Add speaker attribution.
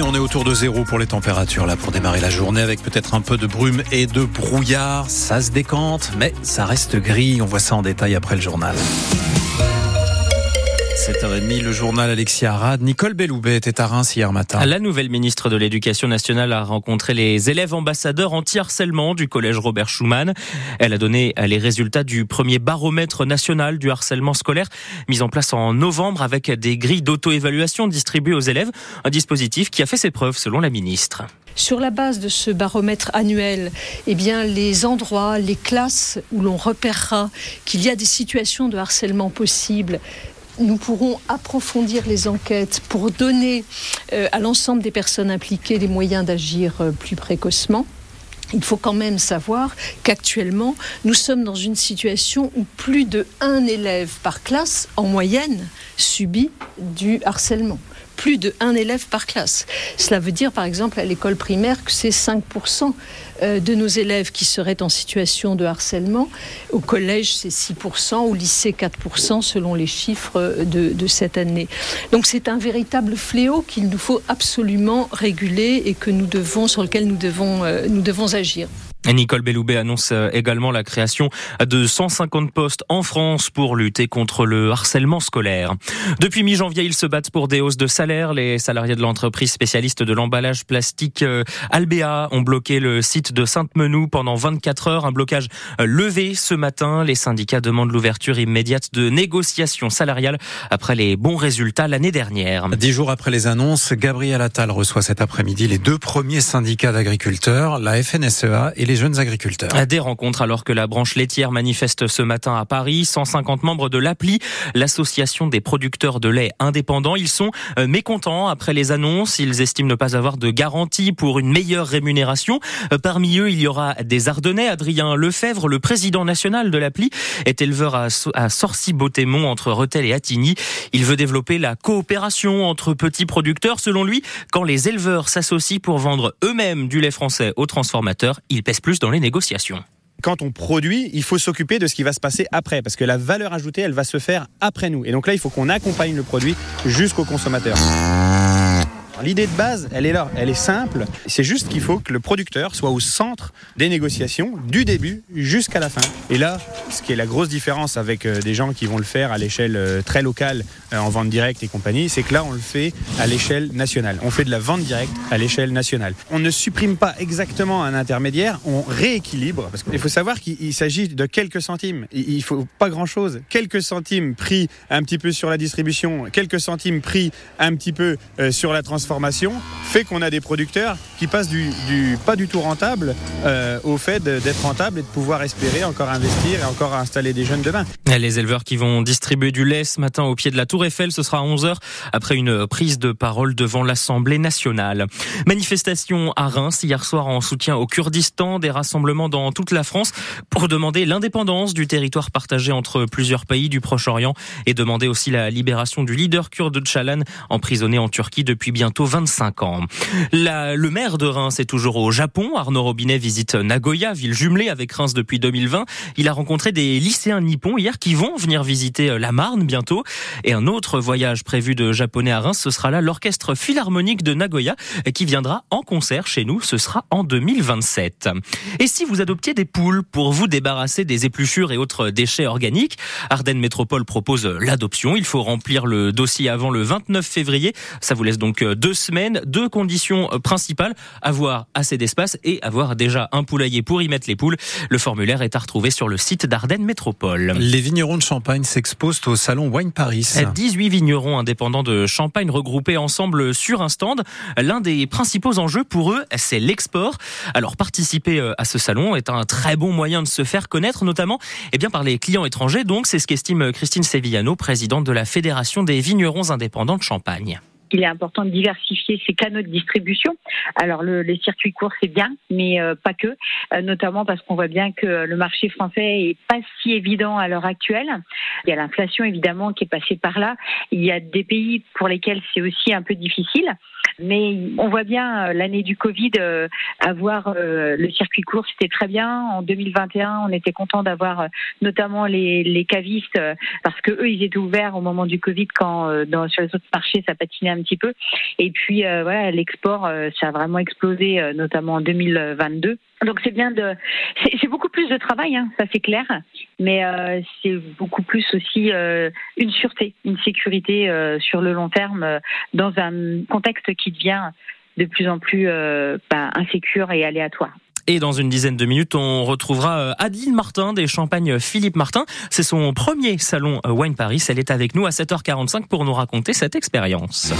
Speaker 1: On est autour de zéro pour les températures là pour démarrer la journée avec peut-être un peu de brume et de brouillard. Ça se décante, mais ça reste gris. On voit ça en détail après le journal. 7h30, le journal Alexia Arad. Nicole Belloubet était à Reims hier matin.
Speaker 2: La nouvelle ministre de l'Éducation nationale a rencontré les élèves ambassadeurs anti-harcèlement du collège Robert Schumann. Elle a donné les résultats du premier baromètre national du harcèlement scolaire mis en place en novembre avec des grilles d'auto-évaluation distribuées aux élèves. Un dispositif qui a fait ses preuves selon la ministre.
Speaker 3: Sur la base de ce baromètre annuel, eh bien, les endroits, les classes où l'on repérera qu'il y a des situations de harcèlement possibles nous pourrons approfondir les enquêtes pour donner euh, à l'ensemble des personnes impliquées les moyens d'agir euh, plus précocement. Il faut quand même savoir qu'actuellement, nous sommes dans une situation où plus de un élève par classe, en moyenne, subit du harcèlement plus de un élève par classe. Cela veut dire, par exemple, à l'école primaire, que c'est 5% euh, de nos élèves qui seraient en situation de harcèlement. Au collège, c'est 6%, au lycée, 4%, selon les chiffres de, cette année. Donc c'est un véritable fléau qu'il nous faut absolument réguler et que nous devons, sur lequel nous devons, euh, nous devons agir.
Speaker 2: Nicole Belloubet annonce euh, également la création de 150 postes en France pour lutter contre le harcèlement scolaire. Depuis mi-janvier, ils se battent pour des hausses de salaire. Les salariés de l'entreprise spécialiste de l'emballage plastique euh, Albéa ont bloqué le site de Sainte-Menou pendant 24 heures. Un blocage euh, levé ce matin. Les syndicats demandent l'ouverture immédiate de négociations salariales après les bons résultats l'année dernière.
Speaker 1: Dix jours après les annonces, Gabriel Attal reçoit cet après-midi les deux premiers syndicats d'agriculteurs, la FNSEA et les jeunes agriculteurs.
Speaker 2: Des rencontres alors que la branche laitière manifeste ce matin à Paris. 150 membres de l'APLI, l'association des producteurs de lait indépendants. Ils sont euh, mécontents après les annonces. Ils estiment ne pas avoir de garantie pour une meilleure rémunération. Euh, parmi eux, il y aura des Ardennais. Adrien Lefebvre, le président national de l'APLI, est éleveur à, Sorcy-Beautémont entre Rethel et Attigny. Il veut développer la coopération entre petits producteurs. Selon lui, quand les éleveurs s'associent pour vendre eux-mêmes du lait français aux transformateurs, ils pèsent plus dans les négociations
Speaker 4: quand on produit, il faut s'occuper de ce qui va se passer après, parce que la valeur ajoutée, elle va se faire après nous. Et donc là, il faut qu'on accompagne le produit jusqu'au consommateur. L'idée de base, elle est là, elle est simple. C'est juste qu'il faut que le producteur soit au centre des négociations, du début jusqu'à la fin. Et là, ce qui est la grosse différence avec euh, des gens qui vont le faire à l'échelle euh, très locale, euh, en vente directe et compagnie, c'est que là, on le fait à l'échelle nationale. On fait de la vente directe à l'échelle nationale. On ne supprime pas exactement un intermédiaire, on rééquilibre. Parce qu'il faut savoir qu'il s'agit de quelques centimes. Il ne faut pas grand-chose. Quelques centimes pris un petit peu sur la distribution, quelques centimes pris un petit peu sur la transformation fait qu'on a des producteurs qui passent du, pas du tout rentable euh, au fait d'être rentable et de pouvoir espérer encore investir et encore installer des jeunes demain.
Speaker 2: Les éleveurs qui vont distribuer du lait ce matin au pied de la Tour Eiffel, ce sera à 11h après une prise de parole devant l'Assemblée nationale. Manifestation à Reims hier soir en soutien au Kurdistan, des rassemblements dans toute la France pour demander l'indépendance du territoire partagé entre plusieurs pays du Proche-Orient et demander aussi la libération du leader kurde Chalan emprisonné en Turquie depuis bientôt 25 ans. le maire de Reims est toujours au Japon. Arnaud Robinet visite Nagoya, ville jumelée avec Reims depuis 2020. Il a rencontré des lycéens nippons hier qui vont venir visiter euh, la Marne bientôt. Et un autre voyage prévu de japonais à Reims, ce sera là l'orchestre philharmonique de Nagoya qui viendra en concert chez nous. Ce sera en 2027. Et si vous adoptiez des poules pour vous débarrasser des épluchures et autres déchets organiques, Ardennes Métropole propose l'adoption. Il faut remplir le dossier avant le 29 février. Ça vous laisse donc euh, deux semaines. Deux conditions euh, principales avoir assez d'espace et avoir déjà un poulailler pour y mettre les poules. Le formulaire est à retrouver sur le site d'Ardennes Métropole.
Speaker 1: Les vignerons de Champagne s'exposent au salon Wine Paris.
Speaker 2: 18 vignerons indépendants de Champagne regroupés ensemble sur un stand. L'un des principaux enjeux pour eux, c'est l'export. Alors participer euh, à ce salon est un très bon moyen de se faire connaître, notamment eh bien, par les clients étrangers. Donc c'est ce qu'estime Christine Sevillano, présidente de la Fédération des vignerons indépendants de Champagne
Speaker 5: il est important de diversifier ses canaux de distribution. Alors le, les circuits courts c'est bien, mais euh, pas que, euh, notamment parce qu'on voit bien que le marché français est pas si évident à l'heure actuelle. Il y a l'inflation évidemment qui est passée par là. Il y a des pays pour lesquels c'est aussi un peu difficile. Mais on voit bien euh, l'année du Covid, avoir le circuit court, c'était très bien. En 2021, on était content d'avoir notamment les, cavistes parce que eux, ils étaient ouverts au moment du Covid quand sur les autres marchés, ça patinait un un petit peu. Et puis voilà, l'export, ça a vraiment explosé, notamment en 2022. Donc c'est bien de, c'est beaucoup plus de travail, hein, ça c'est clair, mais euh, c'est beaucoup plus aussi euh, une sûreté, une sécurité euh, sur le long terme dans un contexte qui devient de plus en plus bah, insécure et aléatoire.
Speaker 2: Et dans une dizaine de minutes, on retrouvera Adeline Martin des Champagnes Philippe Martin. C'est son premier salon Wine Paris. Elle est avec nous à 7h45 pour nous raconter cette expérience.